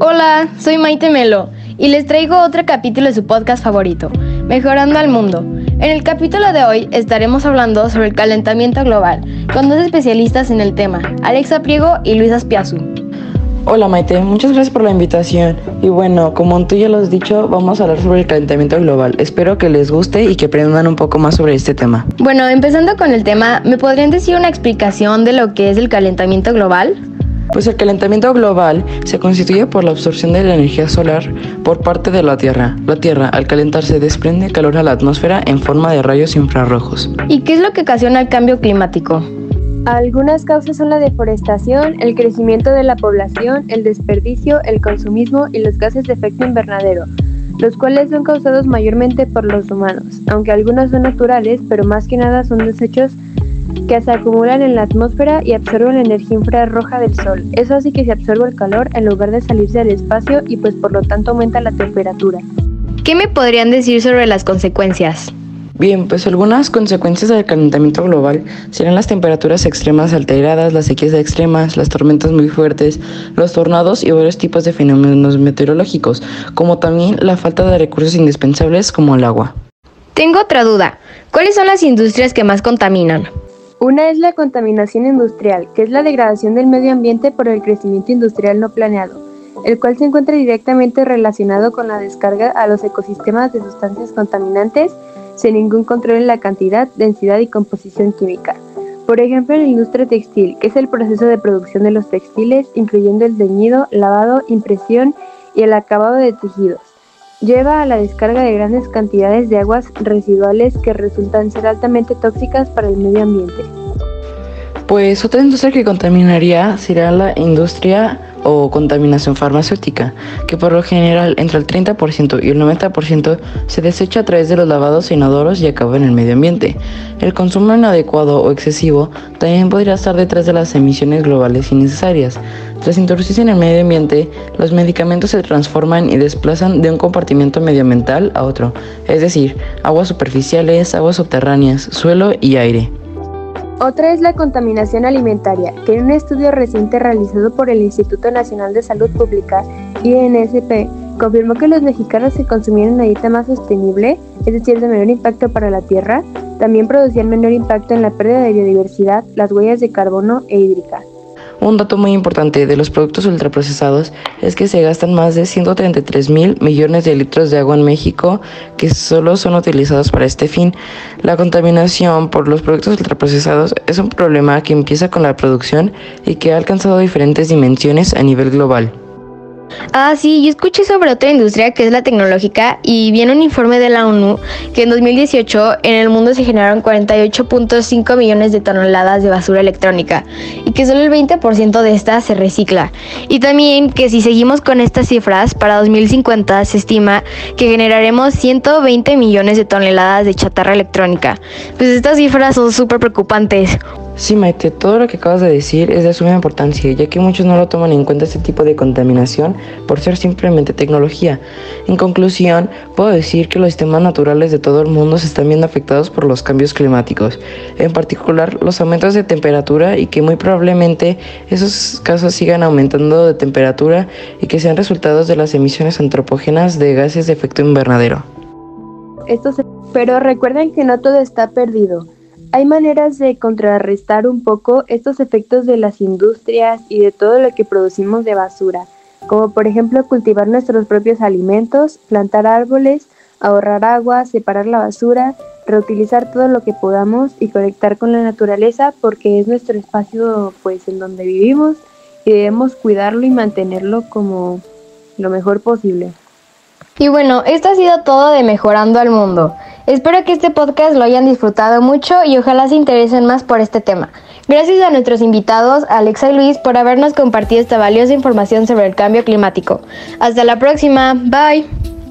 Hola, soy Maite Melo y les traigo otro capítulo de su podcast favorito, Mejorando al Mundo. En el capítulo de hoy estaremos hablando sobre el calentamiento global con dos especialistas en el tema, Alexa Priego y Luis Aspiazu. Hola Maite, muchas gracias por la invitación. Y bueno, como tú ya lo has dicho, vamos a hablar sobre el calentamiento global. Espero que les guste y que aprendan un poco más sobre este tema. Bueno, empezando con el tema, ¿me podrían decir una explicación de lo que es el calentamiento global? Pues el calentamiento global se constituye por la absorción de la energía solar por parte de la Tierra. La Tierra, al calentarse, desprende calor a la atmósfera en forma de rayos infrarrojos. ¿Y qué es lo que ocasiona el cambio climático? Algunas causas son la deforestación, el crecimiento de la población, el desperdicio, el consumismo y los gases de efecto invernadero, los cuales son causados mayormente por los humanos, aunque algunos son naturales, pero más que nada son desechos que se acumulan en la atmósfera y absorben la energía infrarroja del sol. Eso hace que se absorba el calor en lugar de salirse al espacio y pues por lo tanto aumenta la temperatura. ¿Qué me podrían decir sobre las consecuencias? Bien, pues algunas consecuencias del calentamiento global serán las temperaturas extremas alteradas, las sequías extremas, las tormentas muy fuertes, los tornados y varios tipos de fenómenos meteorológicos, como también la falta de recursos indispensables como el agua. Tengo otra duda. ¿Cuáles son las industrias que más contaminan? Una es la contaminación industrial, que es la degradación del medio ambiente por el crecimiento industrial no planeado, el cual se encuentra directamente relacionado con la descarga a los ecosistemas de sustancias contaminantes sin ningún control en la cantidad, densidad y composición química. Por ejemplo, la industria textil, que es el proceso de producción de los textiles, incluyendo el teñido, lavado, impresión y el acabado de tejidos lleva a la descarga de grandes cantidades de aguas residuales que resultan ser altamente tóxicas para el medio ambiente. Pues otra industria que contaminaría sería la industria o contaminación farmacéutica, que por lo general entre el 30% y el 90% se desecha a través de los lavados inodoros y acaba en el medio ambiente. El consumo inadecuado o excesivo también podría estar detrás de las emisiones globales innecesarias. Tras introducirse en el medio ambiente, los medicamentos se transforman y desplazan de un compartimiento medioambiental a otro, es decir, aguas superficiales, aguas subterráneas, suelo y aire. Otra es la contaminación alimentaria, que en un estudio reciente realizado por el Instituto Nacional de Salud Pública, INSP, confirmó que los mexicanos que consumían una dieta más sostenible, es decir, de menor impacto para la tierra, también producían menor impacto en la pérdida de biodiversidad, las huellas de carbono e hídrica. Un dato muy importante de los productos ultraprocesados es que se gastan más de 133 mil millones de litros de agua en México que solo son utilizados para este fin. La contaminación por los productos ultraprocesados es un problema que empieza con la producción y que ha alcanzado diferentes dimensiones a nivel global. Ah, sí, yo escuché sobre otra industria que es la tecnológica y viene un informe de la ONU que en 2018 en el mundo se generaron 48.5 millones de toneladas de basura electrónica y que solo el 20% de esta se recicla. Y también que si seguimos con estas cifras, para 2050 se estima que generaremos 120 millones de toneladas de chatarra electrónica. Pues estas cifras son súper preocupantes. Sí, Maite, todo lo que acabas de decir es de suma importancia, ya que muchos no lo toman en cuenta este tipo de contaminación por ser simplemente tecnología. En conclusión, puedo decir que los sistemas naturales de todo el mundo se están viendo afectados por los cambios climáticos, en particular los aumentos de temperatura y que muy probablemente esos casos sigan aumentando de temperatura y que sean resultados de las emisiones antropógenas de gases de efecto invernadero. Pero recuerden que no todo está perdido. Hay maneras de contrarrestar un poco estos efectos de las industrias y de todo lo que producimos de basura, como por ejemplo cultivar nuestros propios alimentos, plantar árboles, ahorrar agua, separar la basura, reutilizar todo lo que podamos y conectar con la naturaleza porque es nuestro espacio pues en donde vivimos y debemos cuidarlo y mantenerlo como lo mejor posible. Y bueno, esto ha sido todo de Mejorando al Mundo. Espero que este podcast lo hayan disfrutado mucho y ojalá se interesen más por este tema. Gracias a nuestros invitados, Alexa y Luis, por habernos compartido esta valiosa información sobre el cambio climático. Hasta la próxima. Bye.